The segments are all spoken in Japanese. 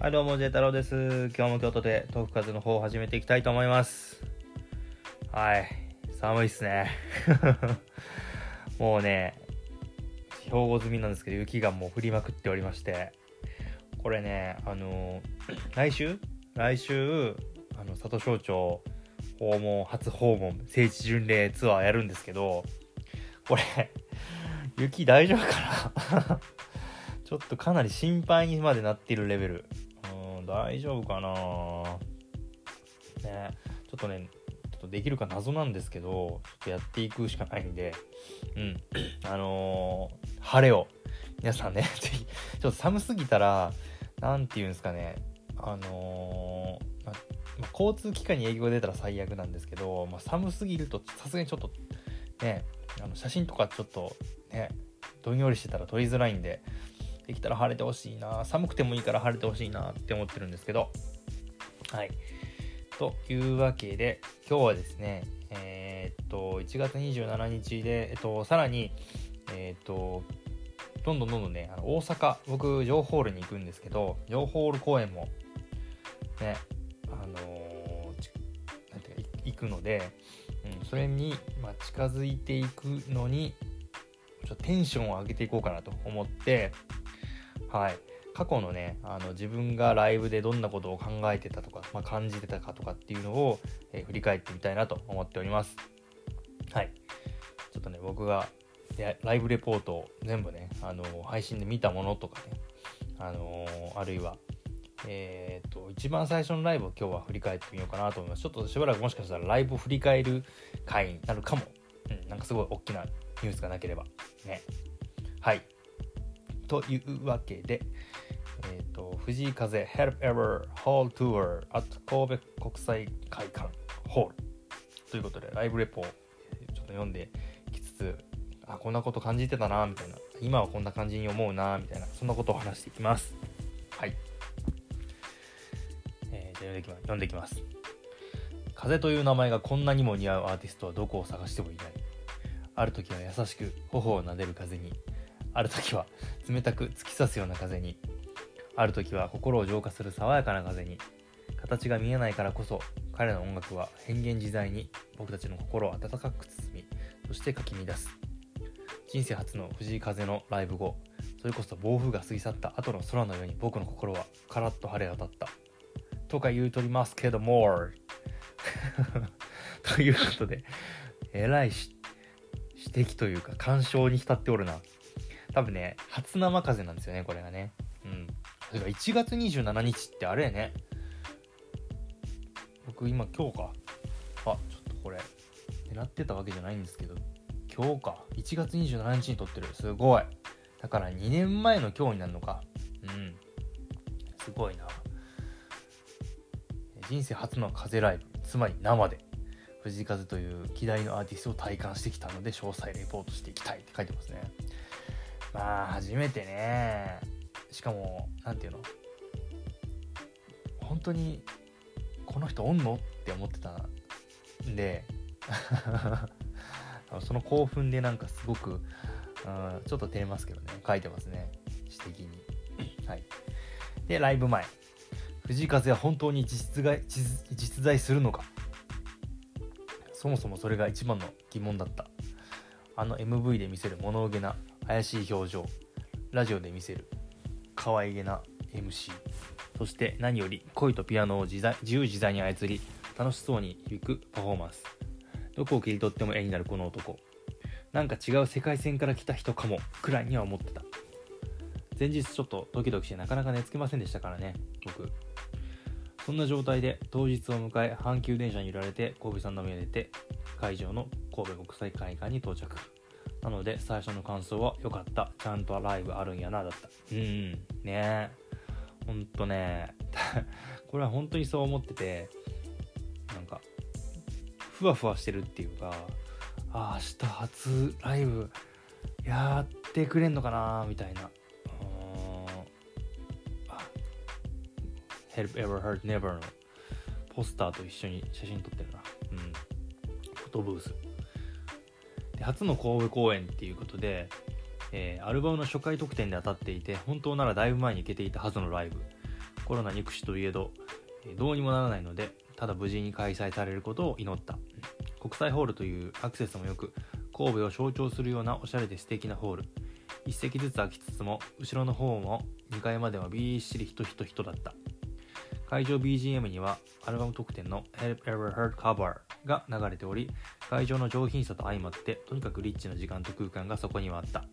はい、どうも、ジェ太郎です。今日も京都でトーク活の方を始めていきたいと思います。はい、寒いっすね。もうね、兵庫済みなんですけど、雪がもう降りまくっておりまして、これね、あの来週？来週、あの、里省庁訪問、初訪問、聖地巡礼ツアーやるんですけど、これ、雪大丈夫かな？ちょっとかなり心配にまでなっているレベル。大丈夫かな？ね、ちょっとね、ちょっとできるか謎なんですけど、ちょっとやっていくしかないんで、うん、あのー晴れを、皆さんね、ちょっと寒すぎたら、なんていうんですかね、あのーまま交通機関に影響が出たら最悪なんですけど、まあ、寒すぎるとさすがにちょっとねあの写真とかちょっとねどんよりしてたら撮りづらいんでできたら晴れてほしいな寒くてもいいから晴れてほしいなって思ってるんですけど。はい。というわけで今日はですねえーっと1月27日で、えっと、さらにえーっとどんどんどんどんねあの大阪僕情報ホールに行くんですけど情報ホール公演もねあのーなんていうか行くので、うん、それに、まあ、近づいていくのにちょっとテンションを上げていこうかなと思ってはい。過去のねあの自分がライブでどんなことを考えてたとか、まあ、感じてたかとかっていうのを、えー振り返ってみたいなと思っております。はい。ちょっとね僕がライブレポートを全部ね、あの配信で見たものとかね、あのーあるいはえー、と一番最初のライブを今日は振り返ってみようかなと思います。ちょっとしばらくもしかしたらライブを振り返る回になるかも、うん、なんかすごい大きなニュースがなければ。ね。はい。というわけでえっ、と藤井風 Help Ever Hall Tour at 神戸国際会館ホールということでライブレポをちょっと読んできつつあこんなこと感じてたなみたいな今はこんな感じに思うなみたいなそんなことを話していきますはいえーじゃあ読んできま読んでいきます。風という名前がこんなにも似合うアーティストはどこを探してもいない。ある時は優しく頬を撫でる風に、ある時は冷たく突き刺すような風に、ある時は心を浄化する爽やかな風に、形が見えないからこそ彼の音楽は変幻自在に僕たちの心を温かく包み、そしてかき乱す。人生初の藤井風のライブ後、それこそ暴風が過ぎ去った後の空のように僕の心はカラッと晴れ渡った。とか言うとりますけども ということでえらいし指摘というか干渉に浸っておるな多分ね初生風なんですよねこれがね。うん。それが1月27日ってあれやね。僕今今日か。あちょっとこれ狙ってたわけじゃないんですけど。今日か。1月27日に撮ってる。すごい。だから2年前の今日になるのか。うん。すごいな。人生初の風ライブ。つまり生で。藤井風という希代のアーティストを体感してきたので詳細レポートしていきたいって書いてますね。まあ初めてね。しかも何ていうの？本当にこの人おんの？って思ってたんで。その興奮でなんかすごく、うん、ちょっと照れますけどね。書いてますね。指摘に。はい。でライブ前。藤井風は本当に実在実在するのか。そもそもそれが一番の疑問だった。あの MV で見せる物憂げな怪しい表情。ラジオで見せる。可愛げな MC そして何より声とピアノを自在自由自在に操り楽しそうに響くパフォーマンス。どこを切り取っても絵になるこの男。なんか違う世界線から来た人かもくらいには思ってた。前日ちょっとドキドキしてなかなか寝つけませんでしたからね僕。そんな状態で当日を迎え阪急電車に揺られて神戸三宮出て会場の神戸国際会館に到着。なので最初の感想は良かった。ちゃんとライブあるんやなだった。うん。ね。えほんとね。これは本当にそう思っててなんかふわふわしてるっていうかあー明日初ライブやってくれんのかなみたいな。Help Ever Hurt Never のポスターと一緒に写真撮ってるな。うん。フォトブース。で初の神戸公演っていうことで、えーアルバムの初回特典で当たっていて本当ならだいぶ前に行けていたはずのライブ。コロナ憎しといえどえどうにもならないのでただ無事に開催されることを祈った。国際ホールというアクセスもよく神戸を象徴するようなおしゃれで素敵なホール。一席ずつ空きつつも後ろの方も2階まではびっしり人人人だった。会場 BGM にはアルバム特典の Have Ever Heard Cover が流れており会場の上品さと相まってとにかくリッチな時間と空間がそこにはあった。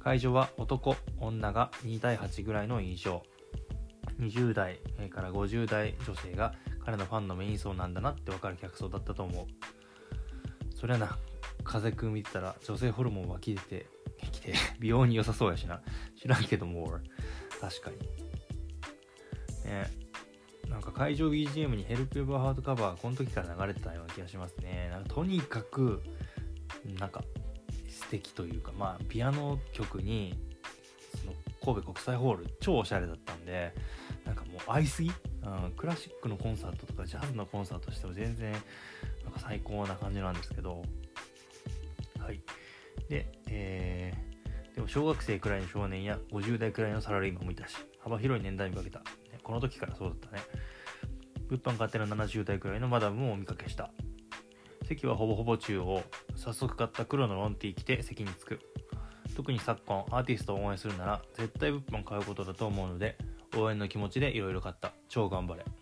会場は男女が2対8ぐらいの印象。20代から50代女性が彼のファンのメイン層なんだなって分かる客層だったと思う。そりゃな風くん見てたら女性ホルモン湧き出てきて 美容に良さそうやしな。知らんけども確かに。ね。なんか会場 BGM に Help Your Heart Cover この時から流れてたような気がしますね。なんかとにかくなんか素敵というかまあピアノ曲にその神戸国際ホール超おしゃれだったんでなんかもう合いすぎ、うん、クラシックのコンサートとかジャズのコンサートしても全然なんか最高な感じなんですけどはい。でえー、でも小学生くらいの少年や50代くらいのサラリーマンもいたし幅広い年代見かけた、この時からそうだったね。物販買っての70代くらいのマダムもお見かけした。席はほぼほぼ中央。早速買った黒のロンティー着て席に着く。特に昨今アーティストを応援するなら絶対物販買うことだと思うので応援の気持ちでいろいろ買った。超頑張れ。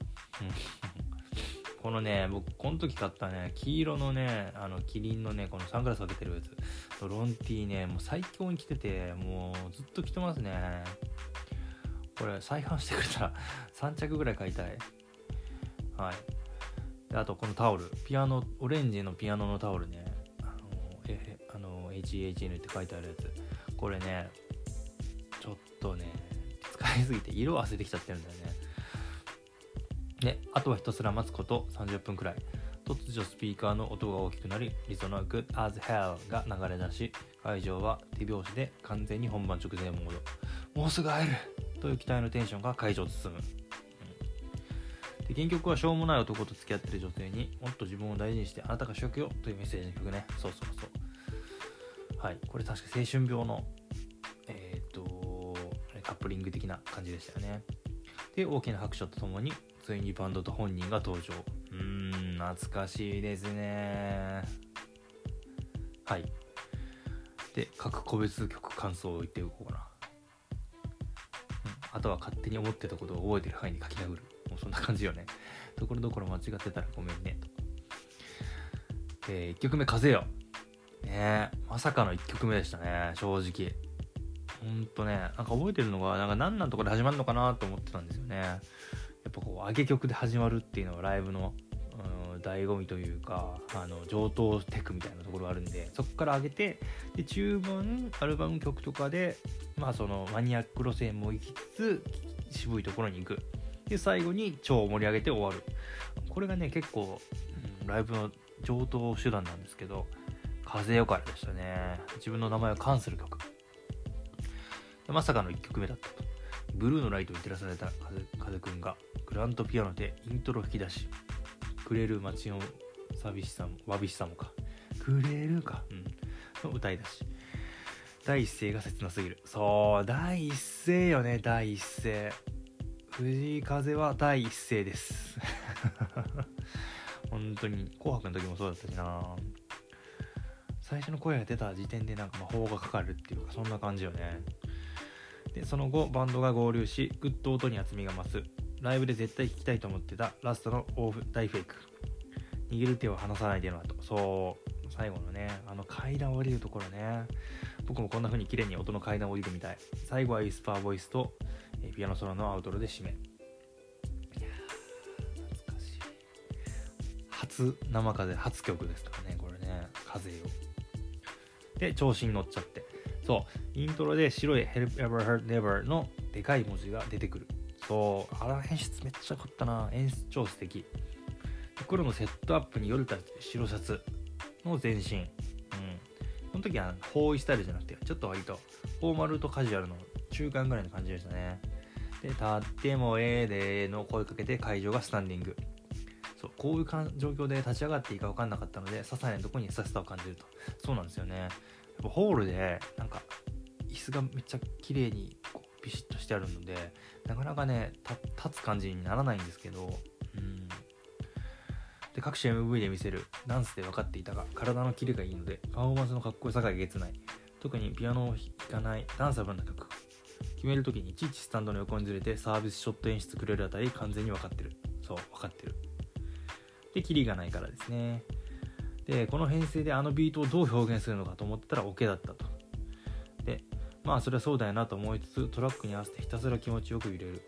このね僕この時買ったね黄色のねあのキリンのねこのサングラスかけてるやつ。ロンティーねもう最強に着ててもうずっと着てますね。これ再販してくれたら 3着ぐらい買いたい。はい。であとこのタオル。ピアノオレンジのピアノのタオルね。あのえあの HHN って書いてあるやつ。これねちょっとね使いすぎて色をあせてきちゃってるんだよね。であとはひたすら待つこと30分くらい。突如スピーカーの音が大きくなりリゾナ Good as Hell が流れ出し会場は手拍子で完全に本番直前モード。もうすぐ会える。という期待のテンションが会場を包む、うん、で原曲はしょうもない男と付き合ってる女性にもっと自分を大事にしてあなたが主役よというメッセージの曲ね。そうそうそう。はい。これ確か青春病のえっ、とカップリング的な感じでしたよね。で大きな拍手とともについにバンドと本人が登場。うーん懐かしいですね。はい。で各個別曲感想を言っておこうかな、あとは勝手に思ってたことを覚えてる範囲に書き殴る。もうそんな感じよね。ところどころ間違ってたらごめんね。とえー、1曲目「風よ」ねまさかの1曲目でしたね。正直。ほんとねなんか覚えてるのがなんか何なんとかで始まるのかなと思ってたんですよね。やっぱこう上げ曲で始まるっていうのはライブの、醍醐味というかあの上等テクみたいなところがあるんでそこから上げてで中盤アルバム曲とかでまあそのマニアック路線も行きつつ渋いところに行く。で最後に超盛り上げて終わる。これがね結構、うん、ライブの上等手段なんですけど風よかれでしたね。自分の名前を冠する曲。まさかの1曲目だったと。ブルーのライトに照らされた風風くんがグラントピアノでイントロ吹き出しくれる街の寂しさもわびしさもか。くれるか、うん、の歌い出し。第一声が切なすぎる。そう第一声よね第一声。藤井風は第一声です。本当に。紅白の時もそうだったしな。最初の声が出た時点でなんか魔法がかかるっていうかそんな感じよね。でその後バンドが合流しグッと音に厚みが増す。ライブで絶対聴きたいと思ってたラストのオフ大フェイク。握る手を離さないでの後。そう。最後のねあの階段降りるところね。僕もこんな風に綺麗に音の階段を降りるみたい。最後はウィスパーボイスと、えピアノソロのアウトロで締め。いや懐かしい。初生風初曲ですとかねこれね。風をで調子に乗っちゃって。そう。イントロで白い Help Ever Hurt Never のでかい文字が出てくる。そうあら演出めっちゃ良かったな。演出超素敵。黒のセットアップによれた白シャツの全身。うん。この時は包囲スタイルじゃなくてちょっと割とフォーマルとカジュアルの中間ぐらいの感じでしたね。で立ってもええでの声かけて会場がスタンディング。そうこういう状況で立ち上がっていいか分かんなかったので些細なとこに優しさを感じると。そうなんですよね。やっぱホールでなんか椅子がめっちゃ綺麗にピシッとしてあるのでなかなかね立つ感じにならないんですけどうん。で各種 MV で見せるダンスで分かっていたが体のキレがいいのでパフォーマンスのかっこよさがえげつない。特にピアノを弾かないダンサブルな曲決める時にいちいちスタンドの横にずれてサービスショット演出くれるあたり完全に分かってる。そう分かってる。でキリがないからですね。でこの編成であのビートをどう表現するのかと思ったらオ、ケだったと。まあそれはそうだよなと思いつつトラックに合わせてひたすら気持ちよく揺れる。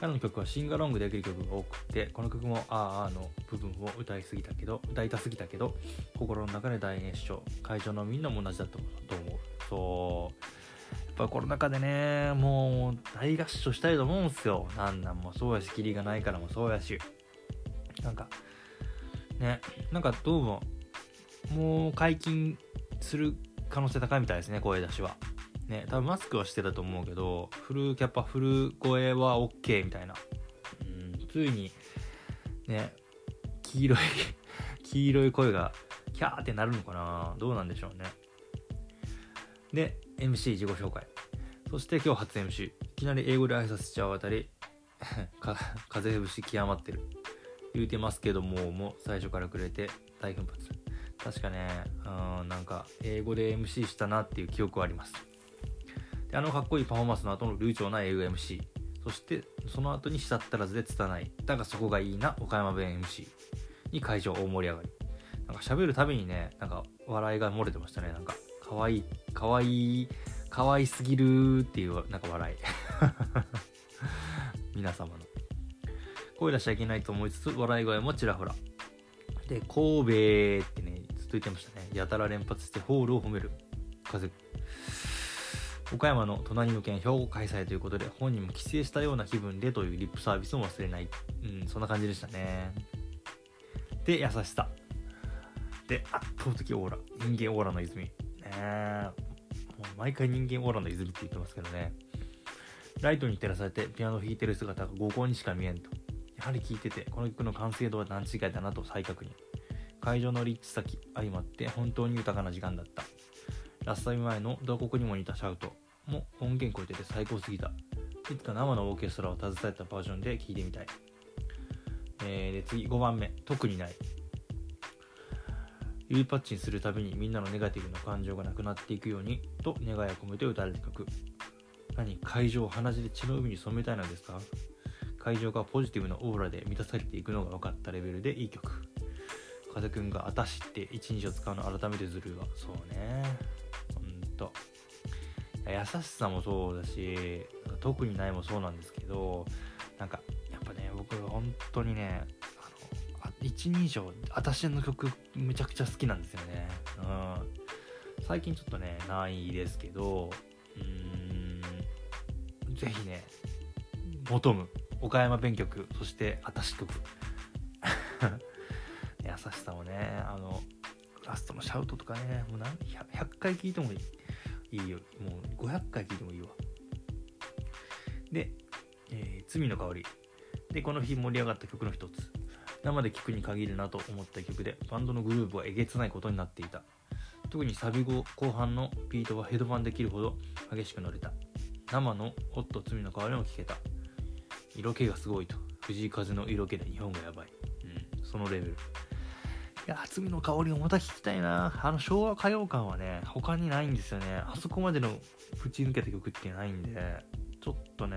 彼の曲はシンガロングできる曲が多くてこの曲も「あーあー」の部分を歌いすぎたけど歌いたすぎたけど心の中で大熱唱会場のみんなも同じだったと思う。そう。やっぱコロナ禍でねもう大合唱したいと思うんすよ。なんなんもそうやしキリがないからもそうやし。なんかねなんかどうももう解禁する可能性高いみたいですね声出しは。ね多分マスクはしてたと思うけどフルキャパフル声は OK みたいな。うん。ついにね黄色い 黄色い声がキャーってなるのかな？どうなんでしょうね。で MC 自己紹介。そして今日初 MC いきなり英語で挨拶しちゃうあたり 風邪節極まってる。言うてますけどももう最初からくれて大奮発。確かねうんなんか英語で MC したなっていう記憶はありますであのかっこいいパフォーマンスの後の流暢な英語 MC そしてその後にしたったらずで拙い。だがそこがいいな岡山弁 MC に会場大盛り上がり。なんか喋るたびにねなんか笑いが漏れてましたね。なんかかわいいかわいいかわいすぎるっていうなんか笑い。皆様の。声出しちゃいけないと思いつつ笑い声もちらほら。で神戸ってねずっと言ってましたね。やたら連発してホールを褒める。風岡山の隣の県兵庫開催ということで本人も帰省したような気分でというリップサービスも忘れない。うんそんな感じでしたね。で優しさ。で圧倒的オーラ。人間オーラの泉。ねもう毎回人間オーラの泉って言ってますけどね。ライトに照らされてピアノを弾いてる姿が合コンにしか見えんと。やはり聴いててこの曲の完成度は段違いだなと再確認。会場の立地先相まって本当に豊かな時間だった。ラストイム前の同国にも似たシャウト。も音源超えてて最高すぎた。いつか生のオーケストラを携えたバージョンで聴いてみたい、えー、で次5番目。特にない。指パッチンするたびにみんなのネガティブな感情がなくなっていくようにと願いを込めて歌われた曲何会場を鼻血で血の海に染めたいのですか？会場がポジティブなオーラで満たされていくのが分かったレベルでいい曲。風くんが「あたし」って一日を使うの改めてずるいわ。そうね。ほんと。優しさもそうだし特にないもそうなんですけどなんかやっぱね僕本当にねあの一人称私の曲めちゃくちゃ好きなんですよね。うん。最近ちょっとねないですけどうーんぜひね求む。岡山弁曲そしてあたし曲。優しさもねあのラストのシャウトとかねもう何 100, 100回聴いてもいいよ。もう500回聴いてもいいわ。で、えー、罪の香り。でこの日盛り上がった曲の一つ。生で聴くに限るなと思った曲でバンドのグループはえげつないことになっていた。特にサビ後後半のビートはヘッドバンできるほど激しく乗れた。生のホット罪の香りも聴けた。色気がすごいと。藤井風の色気で日本がやばい、うん、そのレベル。いや罪の香りをまた聞きたいな。あの昭和歌謡館はね他にないんですよね。あそこまでのぶち抜けた曲ってないんでちょっとね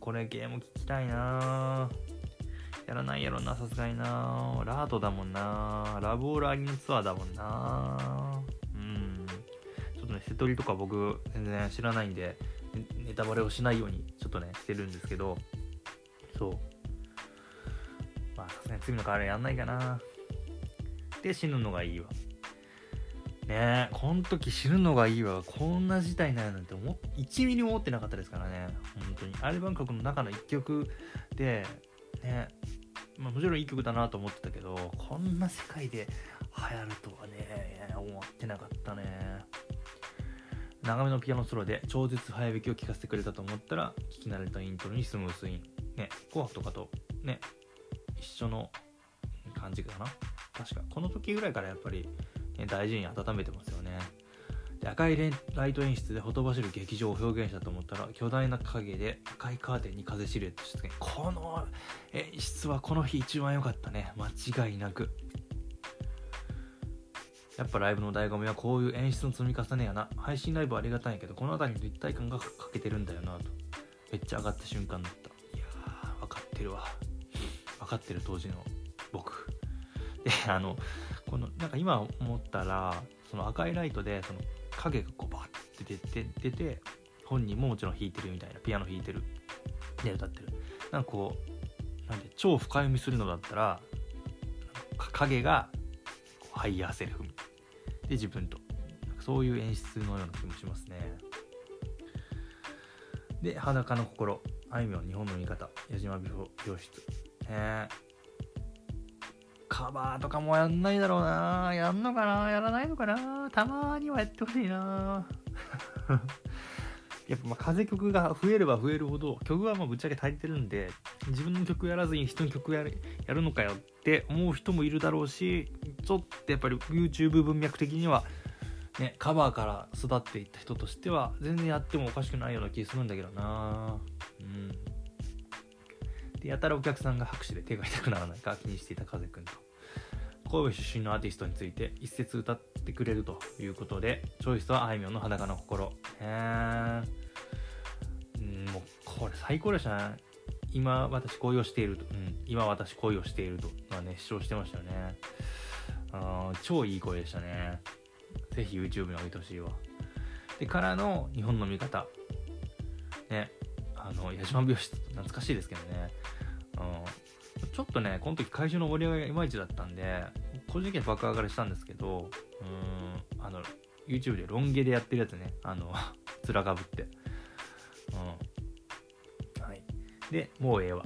これゲーム聞きたいな。やらないやろなさすがにな。ラートだもんな。ラブオールアリーナツアーだもんな。うん。ちょっとね瀬戸りとか僕全然知らないんでネタバレをしないようにちょっとねしてるんですけど。そう。まあさすがに罪の代わりやんないかな。で死ぬのがいいわ。ねえこの時死ぬのがいいわ。こんな事態になるなんて思1ミリも思ってなかったですからね。本当に。アルバム曲の中の1曲でねまあ、もちろんいい曲だなと思ってたけどこんな世界で流行るとはね思ってなかったね。長めのピアノソロで超絶早弾きを聴かせてくれたと思ったら聞き慣れたイントロにスムースインね、紅白とかとね、一緒の感じかな。確か、この時ぐらいからやっぱり、大事に温めてますよね。で赤いライト演出でほとばしる劇場を表現したと思ったら巨大な影で赤いカーテンに風シルエット出現この演出はこの日一番良かったね。間違いなく。やっぱライブの醍醐味はこういう演出の積み重ねやな。配信ライブありがたいんやけどこの辺りに立体感が欠けてるんだよなと。めっちゃ上がった瞬間だった。いやー分かってるわ。分かってる当時の僕。で あのこのなんか今思ったらその赤いライトでその影がこうバッて出て出て本人ももちろん弾いてるみたいなピアノ弾いてる。で歌ってる。なんかこうなんで超深読みするのだったら影が higher self で自分と。そういう演出のような気もしますね。で裸の心。あいみょん日本の味方。矢島美容室。えカバーとかもやんないだろうな。やんのかな？やらないのかな？たまにはやってほしいな。やっぱまあ風曲が増えれば増えるほど曲はまあぶっちゃけ足りてるんで自分の曲やらずに人の曲やるやるのかよって思う人もいるだろうしちょっとやっぱり YouTube 文脈的にはねカバーから育っていった人としては全然やってもおかしくないような気するんだけどな。うん。でやたらお客さんが拍手で手が痛くならないか気にしていた風くんと。神戸出身のアーティストについて一節歌ってくれるということでチョイスはあいみょんの裸の心。へえうんもうこれ最高でしたね。今私恋をしていると、うん、今私恋をしているとはね主張してましたよね。あ超いい声でしたね。ぜひ YouTube に置いてほしいわ。でからの日本の味方。ねあの矢島美容室懐かしいですけどね、うん、ちょっとねこの時会場の盛り上がりがいまいちだったんで個人的には爆上がりしたんですけどうんあの YouTube でロン毛でやってるやつね。あの 面かぶって。うん。はい。でもうええわ。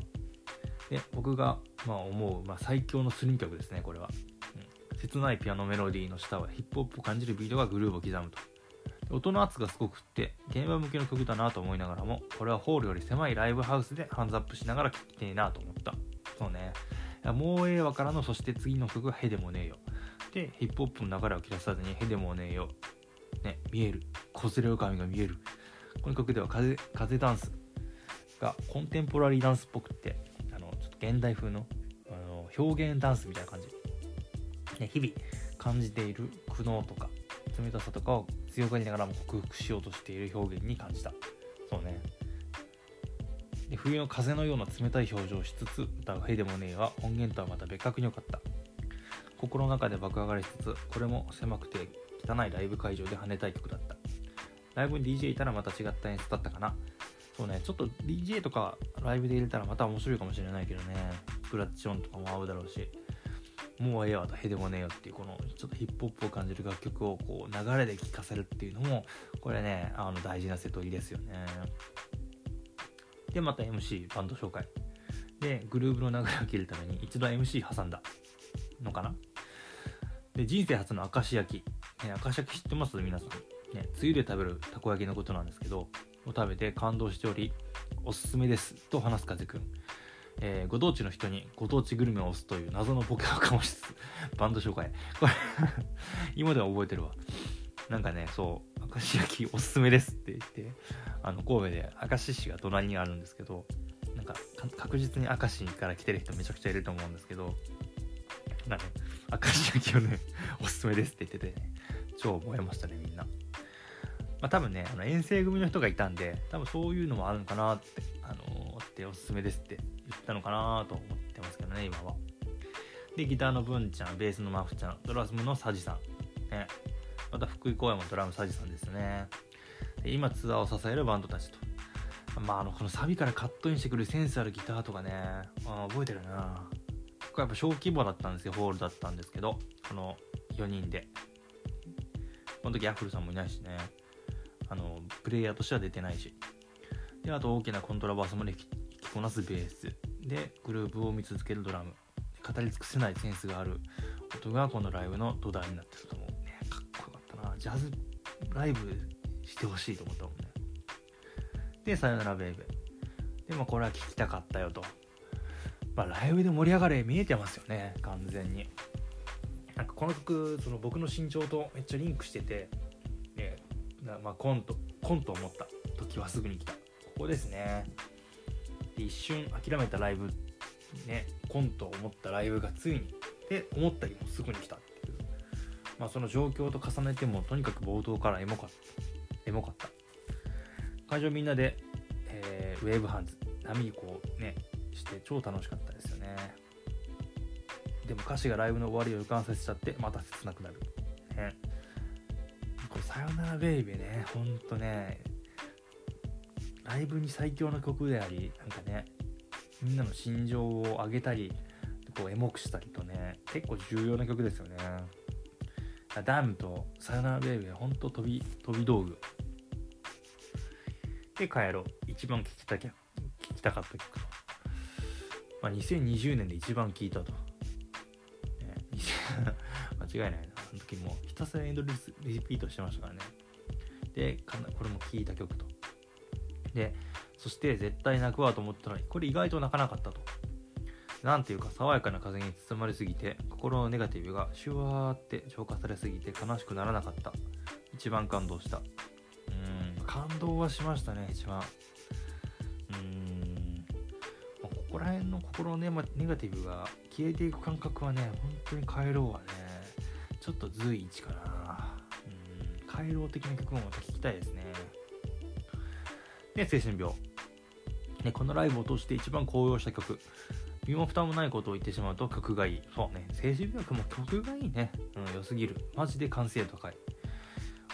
で僕がまあ思う、まあ、最強のスリン曲ですねこれは、うん、切ないピアノメロディーの下はヒップホップを感じるビートがグルーヴを刻むと。音の圧がすごくって現場向けの曲だなと思いながらもこれはホールより狭いライブハウスでハンズアップしながら聴きてえなと思った。そうね。もうええわからのそして次の曲がへでもねえよ。でヒップホップの流れを切らさずにへでもねえよ。ね見える。こすれる髪が見える。この曲では風風ダンス。がコンテンポラリーダンスっぽくってあのちょっと現代風のあの表現ダンスみたいな感じ、ね、日々感じている苦悩とか冷たさとかを強がりながらも克服しようとしている表現に感じた。そうね。で冬の風のような冷たい表情をしつつ歌う「へいでもねえ」は音源とはまた別格に良かった。心の中で爆上がりしつつこれも狭くて汚いライブ会場で跳ねたい曲だった。ライブに DJ いたらまた違った演出だったかな。そうねちょっと DJ とかライブで入れたらまた面白いかもしれないけどね。クラッチ音とかも合うだろうし。もうええわとへでもねえよっていうこのちょっとヒップホップを感じる楽曲をこう流れで聴かせるっていうのもこれねあの大事な瀬戸りですよね。でまた MC バンド紹介。でグルーブの流れを切るために一度 MC 挟んだのかな？で人生初の明石焼き、ね、明石焼き知ってます？皆さん、ね、つゆで食べるたこ焼きのことなんですけどを食べて感動しておりおすすめです。と話す風くんえー、ご当地の人にご当地グルメを押すという謎のボケをかもしつつ、バンド紹介。これ 今では覚えてるわ。なんかね、そう、明石焼きおすすめですって言って、あの、神戸で明石市が隣にあるんですけど、か確実に明石から来てる人めちゃくちゃいると思うんですけど、なんかね、明石焼きをね、おすすめですって言ってて、ね、超燃えましたね、みんな。まあ多分ね、あの遠征組の人がいたんで、多分そういうのもあるのかなって、あのー、っておすすめですって言ったのかなと思ってますけどね、今は。で、ギターの文ちゃん、ベースのマフちゃん、ドラムのサジさん。ね。また福井公演もドラムサジさんですね。で今ツアーを支えるバンドたちと。まあ、あの、このサビからカットインしてくるセンスあるギターとかね、あ覚えてるなこれやっぱ小規模だったんですよ、ホールだったんですけど、この4人で。この時アフルさんもいないしね。あの、プレイヤーとしては出てないし。で、あと大きなコントラバースも弾きこなすベース。で、グループを見続けるドラム。語り尽くせないセンスがある音がこのライブの土台になってると思う。ね、かっこよかったな。ジャズライブしてほしいと思ったもんね。で、さよならベイベー。でもこれは聴きたかったよと。まあ、ライブで盛り上がれ見えてますよね、完全に。なんかこの曲、その僕の身長とめっちゃリンクしてて、ね、まあ、コントコント思った時はすぐに来たここですねで一瞬諦めたライブねコント思ったライブがついにって思ったりもすぐに来たっていう、まあ、その状況と重ねてもとにかく冒頭からエモかったエモかった会場みんなで、えー、ウェーブハンズ波こうねして超楽しかったですよね。でも歌詞がライブの終わりを予感させちゃってまた切なくなる。ね。これ「さよならベイビーね」ほんとね。ライブに最強の曲でありなんかねみんなの心情を上げたりこうエモくしたりとね結構重要な曲ですよね。ダムとさよならベイビーほんと飛び飛び道具。で帰ろう。一番聴きたきゃ聴きたかった曲。と、まあ、2020年で一番聴いたと、ね、間違いないな。あの時もひたすらエンドレスリピートしてましたからね。でこれも聴いた曲と。でそして絶対泣くわと思ったのにこれ意外と泣かなかったと。なんていうか爽やかな風に包まれすぎて心のネガティブがシュワーって浄化されすぎて悲しくならなかった。一番感動した。感動はしましたね一番うーんここら辺の心のネガティブが消えていく感覚はね本当に帰ろうはねちょっと随一かなうん帰ろう的な曲もまた聴きたいですねで精神病ね、このライブを通して一番高揚した曲身も蓋もないことを言ってしまうと曲がいい。そうね。精神病も曲がいいね。うん、良すぎる。マジで完成度高い。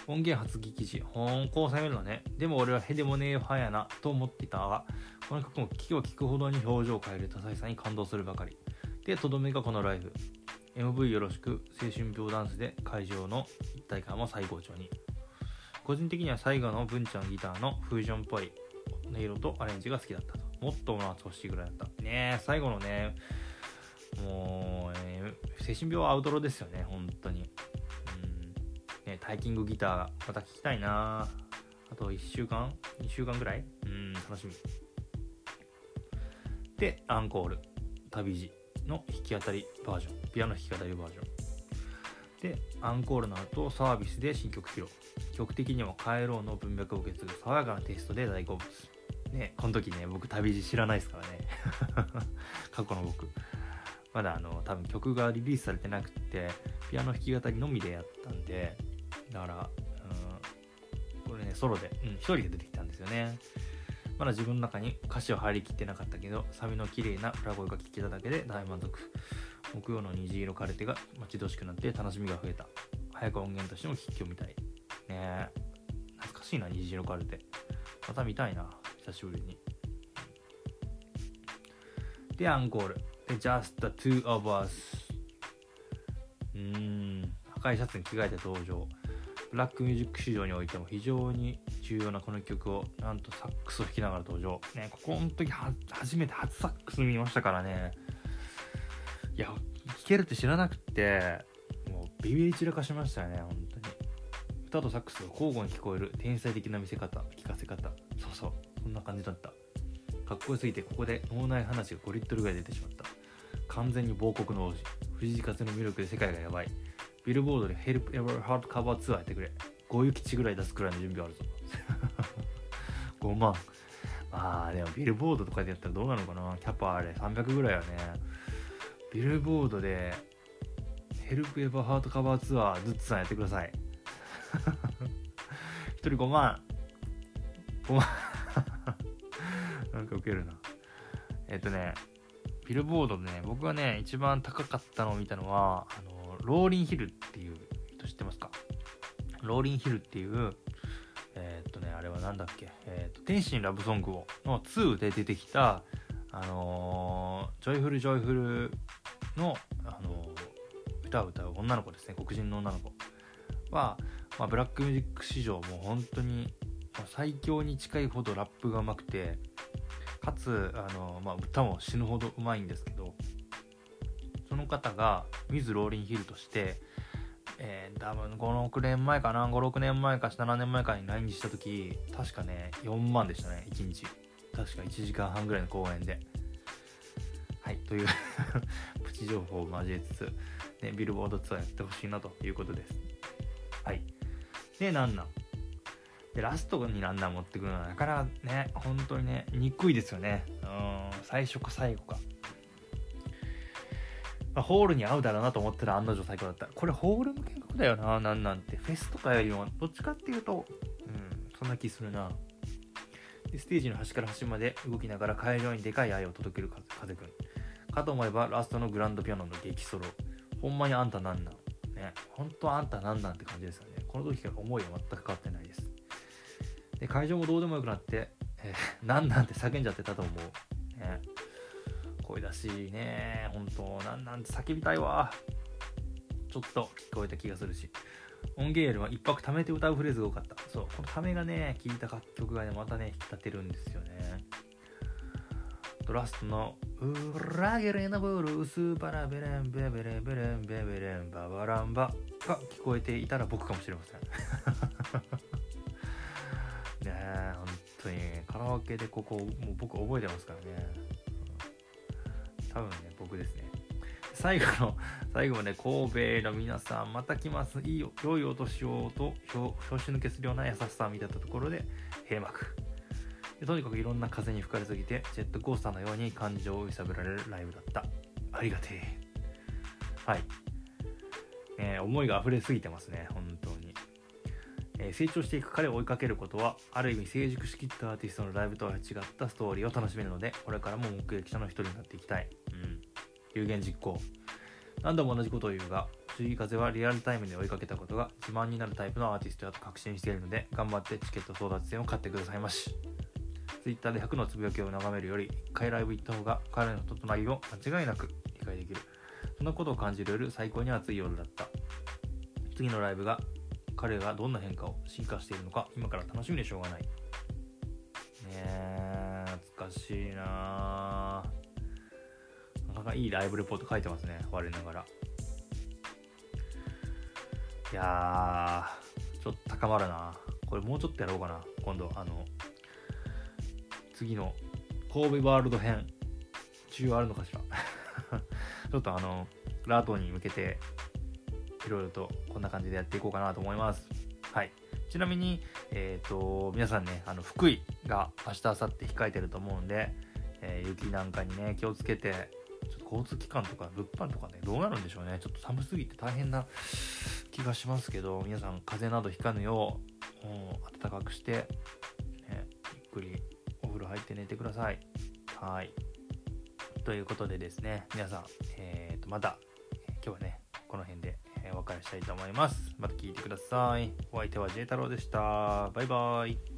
音源初聞き時、本校攻めるのね。でも俺はへでもねえ派やな、と思っていたが、この曲も聴けば聴くほどに表情を変える多彩さに感動するばかり。で、とどめがこのライブ。MV よろしく、青春病ダンスで会場の一体感も最高潮に。個人的には最後の文ちゃんギターのフュージョンっぽい音色とアレンジが好きだったと。もっと懐かしいぐらいだった。ね最後のね、もう、ね、精神病はアウトロですよね、本当に。ね、タイキングギター、また聴きたいなあと1週間 ?2 週間ぐらい？うん、楽しみ。で、アンコール、旅路の弾き語りバージョン、ピアノ弾き語りバージョン。で、アンコールの後、サービスで新曲披露。曲的にも帰ろうの文脈を受け継ぐ爽やかなテストで大好物。ね、この時ね、僕旅路知らないですからね。過去の僕。まだあの、多分曲がリリースされてなくて、ピアノ弾き語りのみでやったんで、だから、うん、これね、ソロで、うん、一人で出てきたんですよね。まだ自分の中に歌詞を入りきってなかったけど、サビの綺麗な裏声が聞けただけで大満足。木曜の虹色カルテが待ち遠しくなって楽しみが増えた。早く音源としても聞きみたい。ね懐かしいな、虹色カルテ。また見たいな。久しぶりに。で、アンコール。で、Just the two of us。うーん、赤いシャツに着替えて登場。ブラックミュージック市場においても非常に重要なこの曲を、なんとサックスを弾きながら登場。ね、ここの時は初めて初サックス見ましたからね。いや、弾けるって知らなくて、もうビビり散らかしましたよね、本当に。歌とサックスが交互に聞こえる天才的な見せ方、聞かせ方。そうそう。そんな感じだったかっこよすぎてここで脳内話が5リットルぐらい出てしまった完全に亡国の王子藤井風の魅力で世界がやばいビルボードで Help Ever Hard カバーツアーやってくれ。5雪地ぐらい出すくらいの準備あるぞ。5万。まあでもビルボードとかでやったらどうなのかな。キャパあれ300ぐらいはね。ビルボードで Help Ever Hard カバーツアーズッツさんやってください。1人5万。5万。なんかウケるな。えっ、とね、ビルボードでね、僕がね、一番高かったのを見たのは、あの、ローリン・ヒルっていう人知ってますか？ローリン・ヒルっていう、えっ、とね、あれはなんだっけ、えっ、と、天使にラブソングをの2で出てきた、あのー、 Joyful Joyful の、あの、歌を歌う女の子ですね、黒人の女の子。は、まあ、ブラックミュージック史上もう本当に最強に近いほどラップがうまくてかつあの、まあ、歌も死ぬほどうまいんですけどその方がミズ・ローリン・ヒルとして、えー、多分56年前かな56年前か7年前かに来日した時確かね4万でしたね1日。確か1時間半ぐらいの公演で。はいという プチ情報を交えつつ、ね、ビルボードツアーやってほしいなということです。はい。でなんなん。でラストにランナー持ってくるのはなかなかね本当にね憎いですよね。うん最初か最後か、まあ、ホールに合うだろうなと思ったら案の定最高だった。これホール向けの曲だよな。なんなんて。フェスとかよりもどっちかっていうとうんそんな気するな。でステージの端から端まで動きながら会場にでかい愛を届ける風くん。かと思えばラストのグランドピアノの激ソロ。ほんまにあんたなんなん？ね。本当あんたなんなんって感じですよね。この時から思いは全く変わってないです。で会場もどうでもよくなって、えー、なんなんて叫んじゃってたと思う、ね、声出しね本当なんなんて叫びたいわちょっと聞こえた気がするし音源よりも一泊貯めて歌うフレーズが多かった。そう、このためがね、聴いた楽曲がね、またね、引き立てるんですよね。ドラストの、ウラゲレナブルースバラベレンベベレベレンベベレンババランバが聞こえていたら僕かもしれません。ねえ、本当に、カラオケでここ、もう僕覚えてますからね。多分ね、僕ですね。最後の、最後まで神戸の皆さん、また来ます。いいよ、良いお年をと、拍子抜けするような優しさを見たところで、閉幕。とにかくいろんな風に吹かれすぎて、ジェットコースターのように感情を揺さぶられるライブだった。ありがてえ。はい。えー、思いが溢れすぎてますね、本当に。えー、成長していく彼を追いかけることは、ある意味成熟しきったアーティストのライブとは違ったストーリーを楽しめるので、これからも目撃者の一人になっていきたい。有言実行。何度も同じことを言うが、注意風はリアルタイムで追いかけたことが自慢になるタイプのアーティストだと確信しているので、頑張ってチケット争奪戦を買ってくださいまし。Twitter で100のつぶやきを眺めるより、1回ライブ行った方が彼の人となりを間違いなく理解できる。そんなことを感じる夜、最高に熱い夜だった。次のライブが彼がどんな変化を進化しているのか、今から楽しみでしょうがない。ねえ、懐かしいなぁ。かいいライブレポート書いてますね我ながら。いやーちょっと高まるな。これもうちょっとやろうかな今度あの次の神戸ワールド編需要あるのかしら。ちょっとあのラートに向けていろいろとこんな感じでやっていこうかなと思います。はい。ちなみに、えっ、ー、と皆さんねあの福井が明日明後日控えてると思うんで、えー、雪なんかにね気をつけて交通機関とか物販とかね、どうなるんでしょうね。ちょっと寒すぎて大変な気がしますけど、皆さん風邪などひかぬよう、う暖かくして、ね、ゆっくりお風呂入って寝てください。はい。ということでですね、皆さん、えー、とまた、今日はね、この辺でお別れしたいと思います。また聞いてください。お相手は J 太郎でした。バイバイ。